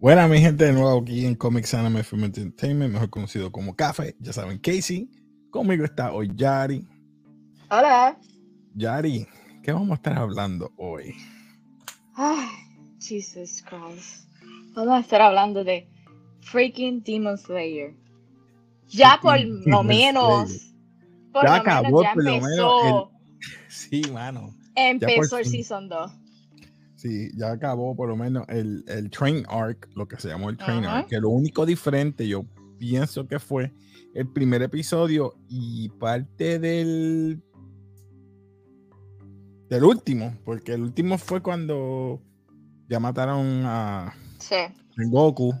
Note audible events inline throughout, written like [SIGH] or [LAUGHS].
Buena, mi gente, de nuevo aquí en Comics Anime Film Entertainment, mejor conocido como Café. Ya saben, Casey. Conmigo está hoy Yari. Hola. Yari, ¿qué vamos a estar hablando hoy? Ay, Jesus Christ. Vamos a estar hablando de freaking Demon Slayer. Ya por lo menos. Por ya lo acabó, menos ya por lo menos. el- [LAUGHS] Sí, mano. empezó el. Season 2. Sí, ya acabó por lo menos el, el Train Arc, lo que se llamó el Train. Arc, que lo único diferente yo pienso que fue el primer episodio y parte del del último, porque el último fue cuando ya mataron a Sí. Goku.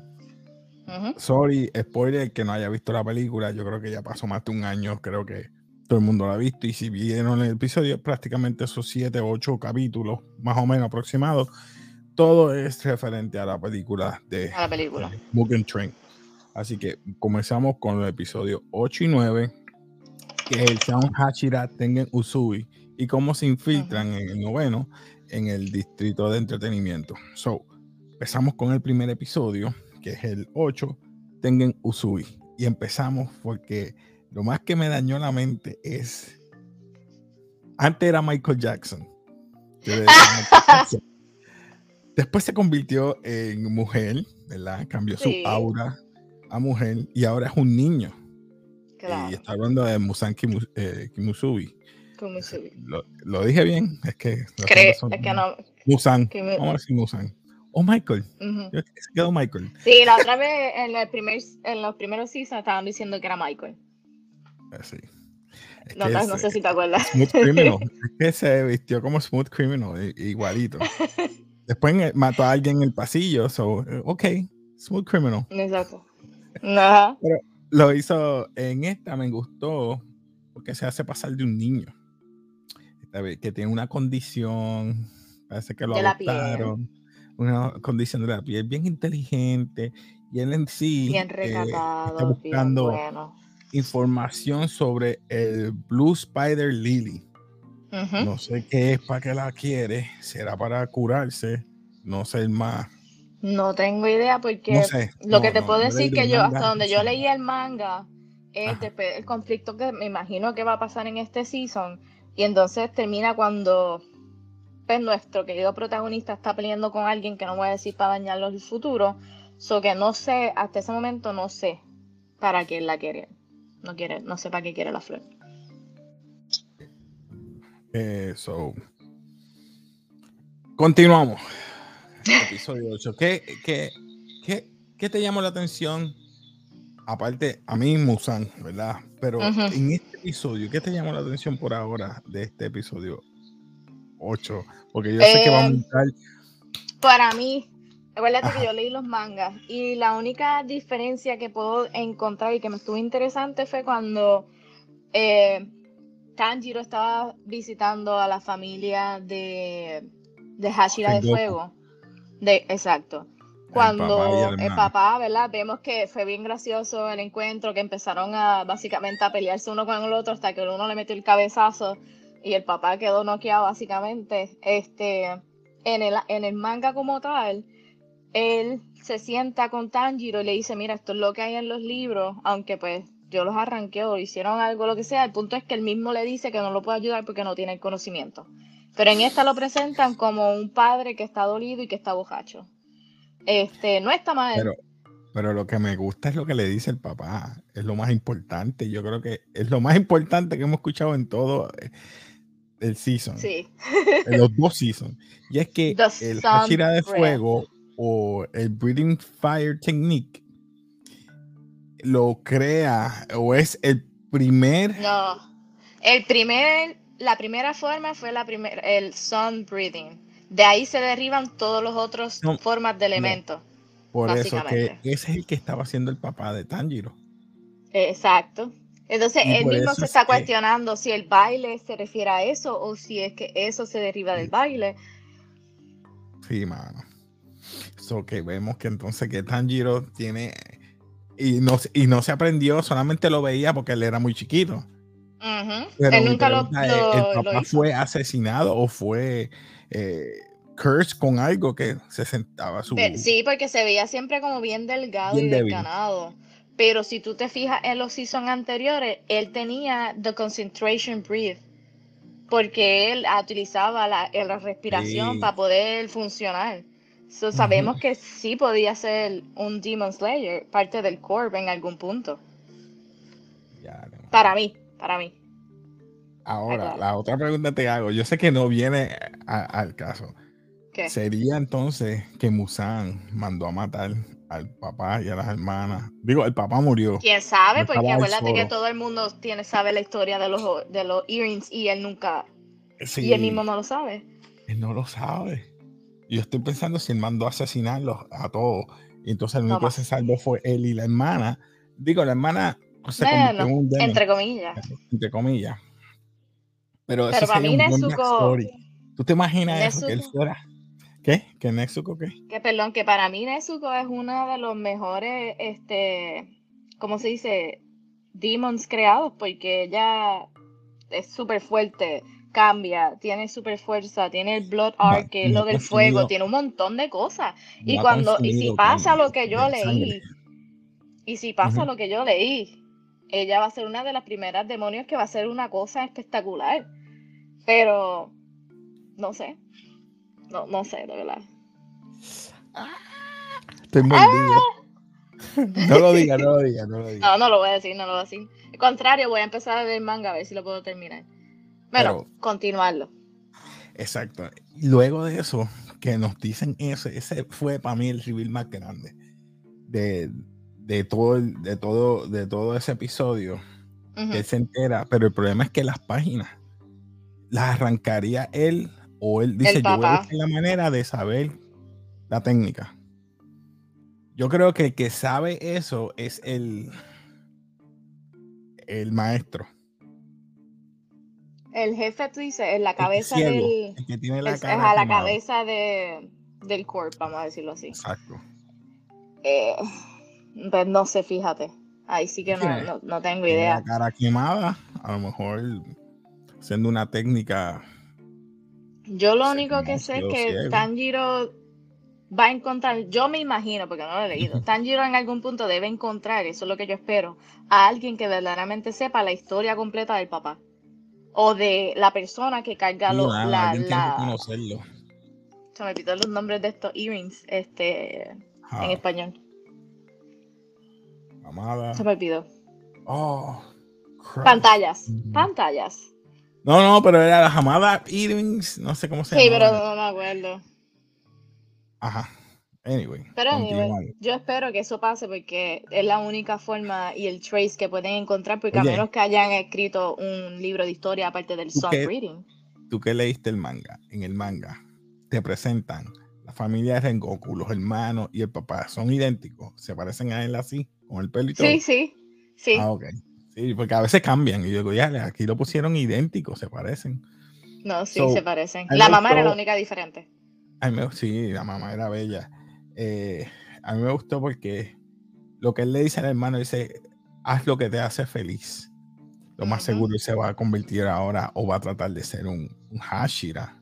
Sorry, spoiler, que no haya visto la película, yo creo que ya pasó más de un año, creo que todo el mundo la ha visto y si vieron el episodio, prácticamente esos siete o ocho capítulos, más o menos aproximados, todo es referente a la película de A la película. Train. Así que comenzamos con los episodios 8 y 9, que es el Sound Hachira Tengen Usui, y cómo se infiltran en el noveno en el distrito de entretenimiento. So, empezamos con el primer episodio, que es el 8, Tengen Usui. Y empezamos porque lo más que me dañó la mente es. Antes era Michael Jackson. Michael [LAUGHS] Jackson. Después se convirtió en mujer, ¿verdad? Cambió su Sí. aura a mujer y ahora es un niño. Y Claro. está hablando de Musan Kimu- eh, Kimusubi. Se- Lo, lo dije bien, es que. Creo, son- es que no. Musan. me- Vamos a decir Musan. Oh, Michael. Ujú. Yo creo que se quedó Michael. Sí, la otra vez en, el primer, en los primeros seasons estaban diciendo que era Michael. Eh, Sí. Es No, no sé si te acuerdas. Smooth [LAUGHS] Criminal. es que se vistió como Smooth Criminal, igualito. [LAUGHS] Después el- mató a alguien en el pasillo, so, eh, ok, Smooth Criminal. Exacto. Lo hizo en esta, me gustó, porque se hace pasar de un niño. Que tiene una condición, parece que lo De adoptaron, una condición de la piel bien inteligente, y él en sí Bien eh, recatado, bien buscando bueno. información sobre el Blue Spider Lily. No sé qué es para qué la quiere. Será para curarse. No sé más. No tengo idea porque No sé. lo no, que te no, puedo decir que yo, manga, hasta donde yo leí el manga, es después el conflicto que me imagino que va a pasar en este season. Y entonces termina cuando pues, nuestro querido protagonista está peleando con alguien que no voy a decir para dañarlo el futuro. So que no sé, hasta ese momento no sé para qué la quiere. No quiere, no sé para qué quiere la flor. Eh, so. Continuamos. Episodio 8. ¿Qué, qué, qué, qué te llamó la atención? Aparte, a mí Musan, ¿verdad? Pero Ujú. en este episodio, ¿qué te llamó la atención por ahora de este episodio 8? Porque yo sé que vamos a Eh, entrar. Para mí, acuérdate Ajá. que yo leí los mangas y la única diferencia que puedo encontrar y que me estuvo interesante fue cuando eh, Tanjiro estaba visitando a la familia de, de Hashira de. Fuego. De, exacto. Cuando el papá, ¿verdad? Vemos que fue bien gracioso el encuentro, que empezaron a básicamente a pelearse uno con el otro hasta que el uno le metió el cabezazo y el papá quedó noqueado básicamente. Este, en el, en el manga como tal, él se sienta con Tanjiro y le dice, mira, esto es lo que hay en los libros, aunque pues yo los arranqué o hicieron algo, lo que sea. El punto es que él mismo le dice que no lo puede ayudar porque no tiene el conocimiento. Pero en esta lo presentan como un padre que está dolido y que está bojacho. Este, no está mal. Pero, pero lo que me gusta es lo que le dice el papá. Es lo más importante. Yo creo que es lo más importante que hemos escuchado en todo eh, el season. sí. En los dos seasons. Y es que The el Hashira de fuego o el Breathing Fire Technique lo crea o es el primer. No. El primer, la primera forma fue la primer, el sun breathing. De ahí se derriban todos los otros No, formas de elementos. Por eso que ese es el que estaba haciendo el papá de Tanjiro. Exacto. Entonces, él mismo se está cuestionando si el baile se refiere a eso o si es que eso se deriva del baile. Sí, mano. Eso que vemos que entonces que Tanjiro tiene y no, y no se aprendió, solamente lo veía porque él era muy chiquito. Él nunca lo, el papá fue asesinado o fue eh, cursed con algo que se sentaba su. Sí, porque se veía siempre como bien delgado y desganado. Pero si tú te fijas en los seasons anteriores, él tenía the concentration breath. Porque él utilizaba la, la respiración para poder funcionar sabemos que sí podía ser un Demon Slayer, parte del Corp en algún punto. Para mí, para mí. Ahora, la otra pregunta te hago. Yo sé que no viene al caso. ¿Qué? Sería entonces que Musan mandó a matar al papá y a las hermanas. Digo, el papá murió. ¿Quién sabe? Porque acuérdate que todo el mundo tiene, sabe la historia de los, de los earrings y él nunca. Y él mismo no lo sabe. Él no lo sabe. Yo estoy pensando si él mandó a asesinarlos a todos. Y entonces el único que se salvó fue él y la hermana. Digo, la hermana se bueno, un entre comillas. Entre comillas. Pero, Pero para mí Nezuko... ¿Tú te imaginas eso? Que él fuera... ¿Qué? ¿Que Nezuko qué? Que perdón, que para mí Nezuko es uno de los mejores, este, ¿cómo se dice? Demons creados, porque ella es súper fuerte cambia, tiene super fuerza, tiene el Blood Arc, que es lo del fuego, tiene un montón de cosas. Y cuando, y si pasa lo que yo leí, y si pasa lo que yo leí, ella va a ser una de las primeras demonios que va a ser una cosa espectacular. Pero, no sé. No, no sé, de verdad. Estoy mordido. No lo diga, no lo [LAUGHS] diga, no lo diga. No, no lo voy a decir, no lo voy a decir. Al contrario, voy a empezar a leer manga a ver si lo puedo terminar. Pero, continuarlo. Exacto. Luego de eso, que nos dicen eso, ese fue para mí el civil más grande de, de, todo, de, todo, de todo ese episodio. que él se entera, pero el problema es que las páginas las arrancaría él o él dice, yo voy a la manera de saber la técnica. Yo creo que el que sabe eso es el, el maestro. El jefe, tú dices, en la cabeza del. que tiene la es, a la cabeza de, del corp, vamos a decirlo así. Exacto. Eh, pues no sé, fíjate. Ahí sí que no, no, tengo idea. La cara quemada, a lo mejor siendo una técnica. Yo lo único que sé es que Tanjiro va a encontrar, yo me imagino, porque no lo he leído, [LAUGHS] Tanjiro en algún punto debe encontrar, eso es lo que yo espero, a alguien que verdaderamente sepa la historia completa del papá o de la persona que carga los la, la... Se me pitó los nombres de estos earrings este, en español. Amada. Se me olvidó. Oh, pantallas. Pantallas. No, no, pero era la Hamada Earrings, no sé cómo se llama. Sí, pero no me acuerdo. Ajá. Anyway, Pero yo espero que eso pase porque es la única forma y el trace que pueden encontrar, porque a menos que hayan escrito un libro de historia aparte del soft reading. Tú que leíste el manga, en el manga te presentan la familia de Rengoku, los hermanos y el papá, son idénticos, se parecen a él así, con el pelo y todo. Sí, sí, sí. Ah, ok. Sí, porque a veces cambian y yo digo, ya, aquí lo pusieron idénticos, se parecen. No, sí, se parecen. La mamá era la única diferente. Ay, sí, la mamá era bella. Eh, a mí me gustó porque lo que él le dice al hermano dice, haz lo que te hace feliz. Lo más seguro se va a convertir ahora o va a tratar de ser un, Hashira.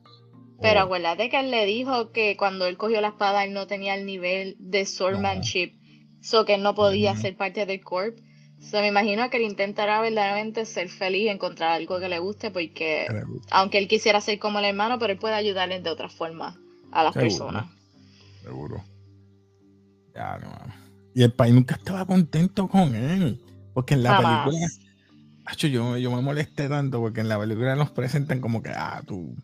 Pero acuérdate que él le dijo que cuando él cogió la espada él no tenía el nivel de swordmanship, so que él no podía ser parte del corp. So, me imagino que él intentará verdaderamente ser feliz, encontrar algo que le guste, porque aunque él quisiera ser como el hermano, pero él puede ayudarle de otra forma a las personas. Seguro. Y el país nunca estaba contento con él. Porque en la película. yo, yo me molesté tanto porque en la película nos presentan como que, ah, tú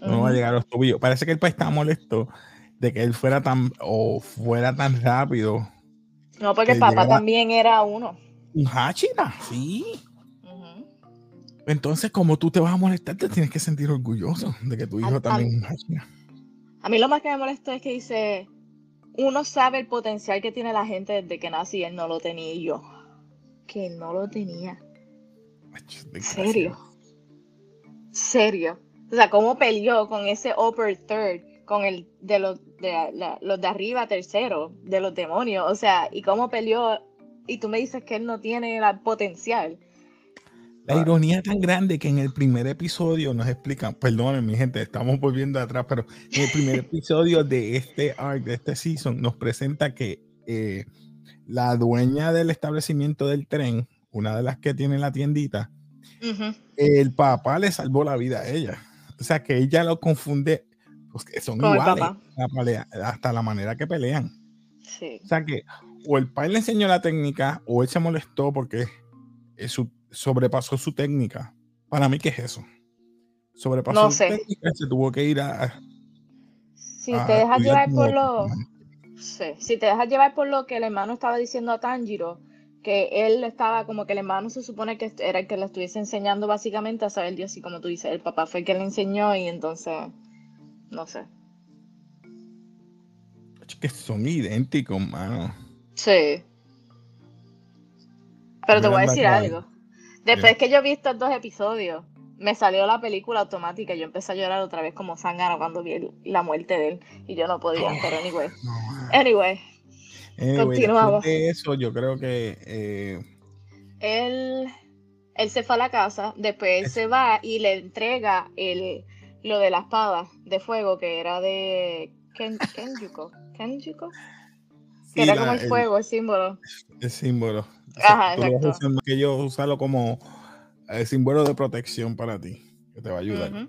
no va a llegar a los tobillos. Parece que el país estaba molesto de que él fuera tan o fuera tan rápido. No, porque el papá también era uno. Un Hachira, sí. Entonces, como tú te vas a molestar, te tienes que sentir orgulloso de que tu hijo también es un Hachira. A mí lo más que me molesta es que dice, uno sabe el potencial que tiene la gente desde que nací y él no lo tenía y yo. Que no lo tenía. ¿Serio? ¿Serio? O sea, cómo peleó con ese upper third, con el de los de, los de arriba tercero, de los demonios. O sea, y cómo peleó. Y tú me dices que él no tiene el potencial. La ironía tan grande que en el primer episodio nos explican, perdonen mi gente, estamos volviendo atrás, pero en el primer [LAUGHS] episodio de este arc, de este season, nos presenta que eh, la dueña del establecimiento del tren, una de las que tiene la tiendita, el papá le salvó la vida a ella. O sea que ella lo confunde, son iguales hasta la manera que pelean. O sea que o el padre le enseñó la técnica o él se molestó porque sobrepasó su técnica. Para mí, ¿qué es eso? Sobrepasó su técnica se tuvo que ir a. Si te dejas llevar por lo. Si te dejas llevar por lo que el hermano estaba diciendo a Tanjiro, que él estaba como que el hermano se supone que era el que le estuviese enseñando básicamente a saber Dios y como tú dices, el papá fue el que le enseñó y entonces, no sé. Es que son idénticos, mano. Sí. Pero te voy a decir algo. Después que yo he visto estos dos episodios, me salió la película automática y yo empecé a llorar otra vez como Sangano cuando vi la muerte de él y yo no podía, pero anyway. Anyway, Continuamos. eso, yo creo que. Eh, él, él se fue a la casa, después él se va y le entrega el, lo de la espada de fuego que era de Ken, Kenjuko. Kenjuko. que era como el, fuego, el símbolo. El símbolo. Ajá, exacto. Que yo usarlo como el símbolo de protección para ti, que te va a ayudar.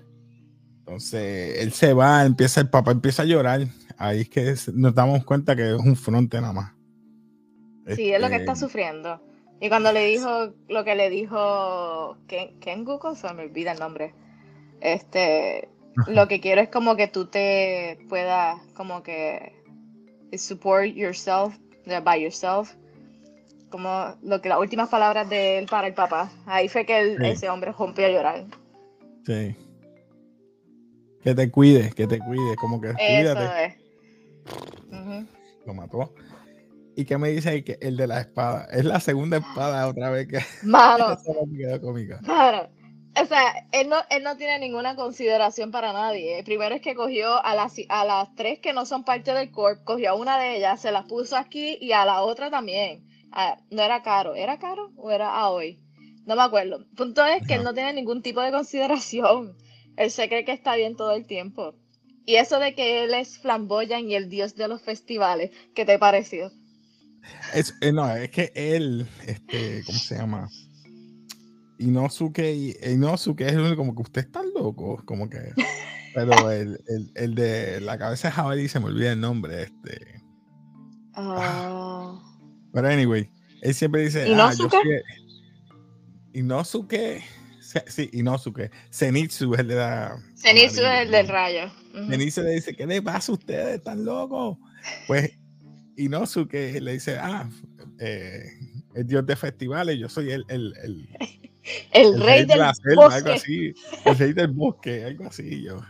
Entonces, él se va, empieza, el papá empieza a llorar ahí es que nos damos cuenta que es un fronte nada más. Sí, es lo que está este, sufriendo. Y cuando le dijo lo que le dijo Ken, Ken se me olvida el nombre. Este, lo que quiero es como que tú te puedas como que support yourself, by yourself. Como lo que las últimas palabras de él para el papá. Ahí fue que ese hombre rompió a llorar. Sí. Que te cuide, que te cuide, como que cuídate. Lo mató. ¿Y qué me dice ahí que el de la espada? Es la segunda espada otra vez que. Mano. [LAUGHS] O sea, él no, él no tiene ninguna consideración para nadie. primero es que cogió a las, a las tres que no son parte del corp, cogió a una de ellas, se las puso aquí y a la otra también. Ah, no era caro, ¿era caro o era hoy? No me acuerdo. punto es que él no tiene ningún tipo de consideración. Él se cree que está bien todo el tiempo. Y eso de que él es flamboyan y el dios de los festivales, ¿qué te pareció? Es, eh, no, es que él, este, ¿cómo se llama? Inosuke, Inosuke es el único, como que usted está loco, como que. [LAUGHS] Pero el, el, de la cabeza de jabalí se me olvida el nombre, este. Ah. Pero anyway, él siempre dice, ¿Inosuke? ah, yo Inosuke Sí, Inosuke. Zenitsu es el de la. Zenitsu es el del rayo. Zenitsu le dice: ¿Qué le pasa a ustedes? ¿Están locos? Pues Inosuke le dice: Ah, eh, el dios de festivales, yo soy el. El, el, el, rey, del bosque. Algo así. El rey del bosque, algo así. Yo.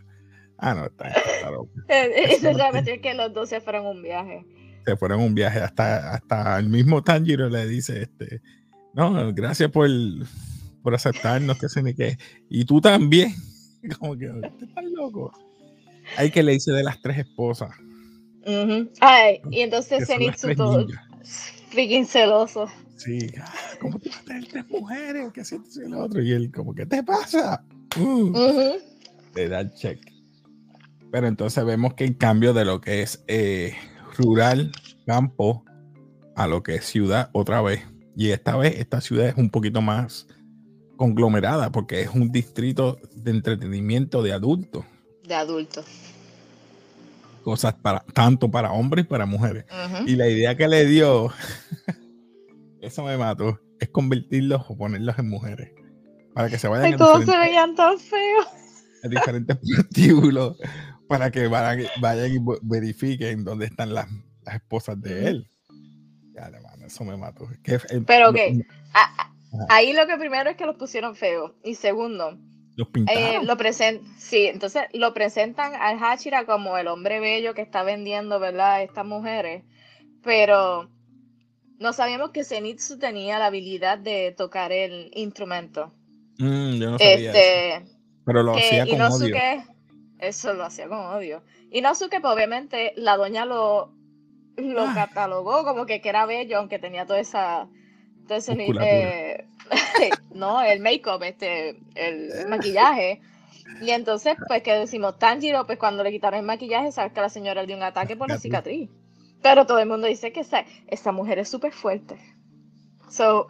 Ah, no, está, está loco. [LAUGHS] Eso realmente que los dos se fueron un viaje. Se fueron un viaje. Hasta, hasta el mismo Tanjiro le dice: este, No, gracias por el por aceptarnos, que sé ni qué. Y tú también. [LAUGHS] Como que, estás loco? Hay que le dice de las tres esposas. Ay, y entonces Zenitsu todo freaking celoso. Sí, ah, ¿cómo te vas a tener tres mujeres? ¿Qué sientes el otro? Y él, como, ¿qué te pasa? Uh, Le da el check. Pero entonces vemos que en cambio de lo que es eh, rural, campo, a lo que es ciudad, otra vez. Y esta vez, esta ciudad es un poquito más conglomerada porque es un distrito de entretenimiento de adultos. De adultos. Cosas para tanto para hombres y para mujeres. Y la idea que le dio, eso me mató, es convertirlos o ponerlos en mujeres. Para que se vayan a se veían tan feos. A diferentes [LAUGHS] prostíbulos para que vayan, y verifiquen dónde están las, esposas de él. Ya, eso me mató. Pero que Ahí lo que primero es que los pusieron feos. Y segundo, los eh, lo sí, entonces lo presentan al Hachira como el hombre bello que está vendiendo, ¿verdad? Estas mujeres. Pero no sabíamos que Zenitsu tenía la habilidad de tocar el instrumento. Mm, yo no sabía este, eso. Pero lo hacía con odio. Eso lo hacía con odio. Y Nosuke, pues obviamente, la doña lo, lo ah. catalogó como que, que era bello, aunque tenía toda esa. Todo ese, eh, [LAUGHS] no, el make-up, este, el maquillaje. Y entonces, pues, que decimos Tanjiro, pues cuando le quitaron el maquillaje, sabes que la señora le dio un ataque por la cicatriz. Pero todo el mundo dice que esa, esa mujer es súper fuerte. So,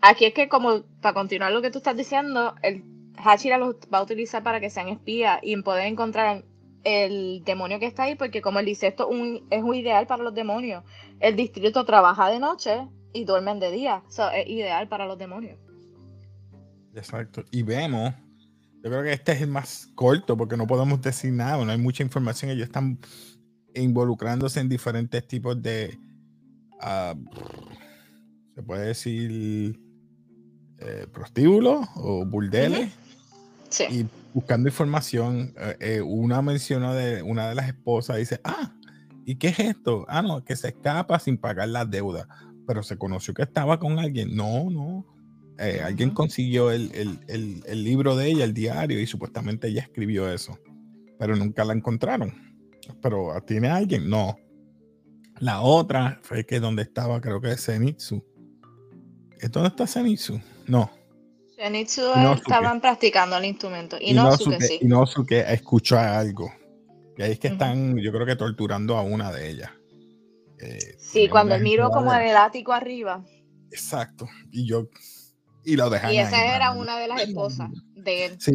aquí es que como, para continuar lo que tú estás diciendo, el Hachira los va a utilizar para que sean espías y poder encontrar el demonio que está ahí, porque como él dice, esto es un ideal para los demonios. El distrito trabaja de noche y duermen de día. So, es ideal para los demonios. Exacto. Y vemos yo creo que este es el más corto porque no podemos decir nada, no hay mucha información. Ellos están involucrándose en diferentes tipos de, ah, se puede decir, eh, prostíbulos o burdeles. Sí. Y buscando información, eh, eh, una mencionó de una de las esposas, dice, ah, ¿y qué es esto? Ah, no, que se escapa sin pagar la deuda, pero se conoció que estaba con alguien. No, no, eh, alguien consiguió el, libro de ella, el diario, y supuestamente ella escribió eso, pero nunca la encontraron. Pero ¿tiene alguien? No. La otra fue que donde estaba, creo que es Zenitsu. ¿Dónde está Zenitsu? No. Zenitsu estaban practicando el instrumento. Y, no Inosuke, sí. Inosuke escuchó algo. Y ahí es que están, yo creo que torturando a una de ellas. Eh, sí, cuando miro como en el ático arriba. Exacto. Y yo y lo dejan. Y esa era una de las esposas de él. Sí,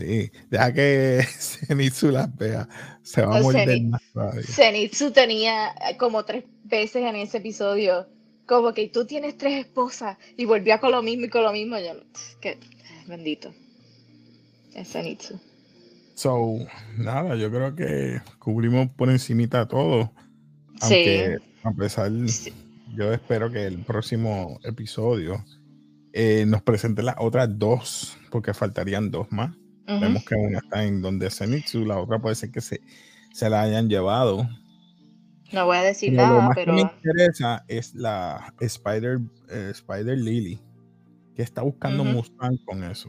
sí. Deja que [LAUGHS] Zenitsu las vea. Se va a morir más Zenitsu tenía como tres veces en ese episodio. Como que tú tienes tres esposas y volvía con lo mismo y con lo mismo. Yo, que, bendito. Es Zenitsu. So, nada, yo creo que cubrimos por encimita todo. Aunque, sí. a pesar, yo espero que el próximo episodio eh, nos presente las otras dos, porque faltarían dos más. Vemos que una está en donde Zenitsu, la otra puede ser que se, se la hayan llevado. No voy a decir nada, lo más pero. Que me interesa es la Spider, eh, Spider Lily, que está buscando Mustang con eso.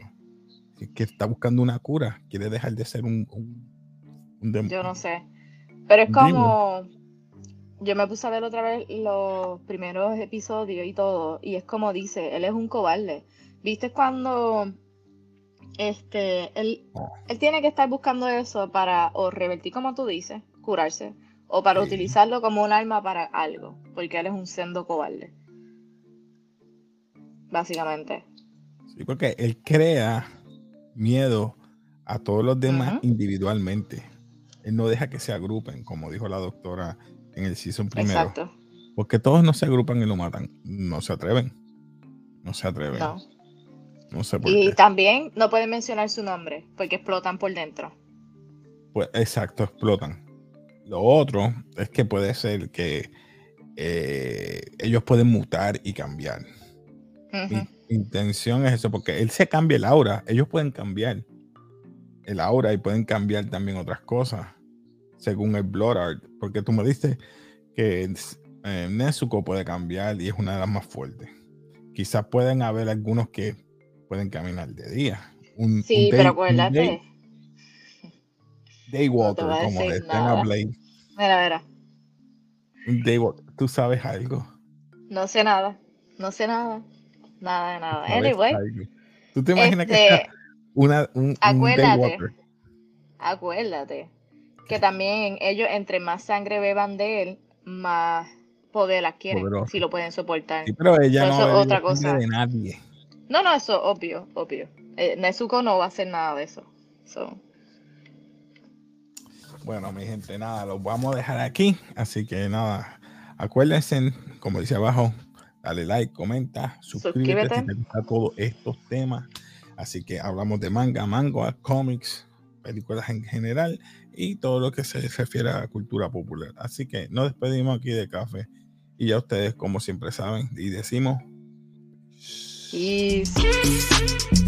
Que está buscando una cura, quiere dejar de ser un, un, Yo no sé. Pero es como yo me puse a ver otra vez los primeros episodios y todo, y es como dice, él es un cobarde. ¿Viste cuando este él, él tiene que estar buscando eso para o revertir como tú dices, curarse, o para utilizarlo como un arma para algo, porque él es un sendo cobarde. Básicamente. Sí, porque él crea miedo a todos los demás individualmente. Él no deja que se agrupen, como dijo la doctora en el season primero. Exacto. Porque todos no se agrupan y lo matan. No se atreven. No se atreven. No. No sé por y también no pueden mencionar su nombre porque explotan por dentro. Pues exacto, explotan. Lo otro es que puede ser que eh, ellos pueden mutar y cambiar. Mi intención es eso, porque él se cambia el aura. Ellos pueden cambiar el aura y pueden cambiar también otras cosas según el Blood Art, porque tú me dices que eh, Nezuko puede cambiar y es una de las más fuertes. Quizás pueden haber algunos que pueden caminar de día. sí, pero acuérdate. Daywalker, como de Blade. Mira, mira. Un Daywalker, ¿tú sabes algo? No sé nada, no sé nada. Nada de nada. Anyway. ¿Tú te imaginas que este, una, un, acuérdate, Acuérdate que también ellos, entre más sangre beban de él, más poder adquieren, si lo pueden soportar. pero ella no es otra cosa. de nadie. No, no, eso obvio, obvio. Eh, Nezuko no va a hacer nada de eso. Bueno, mi gente, nada, los vamos a dejar aquí. Así que nada, acuérdense, como dice abajo, dale like, comenta, suscríbete, si te gustan todos estos temas. Así que hablamos de manga, manga, cómics, películas en general y todo lo que se refiere a la cultura popular. Así que nos despedimos aquí de café y ya ustedes, como siempre saben, y decimos... Isso.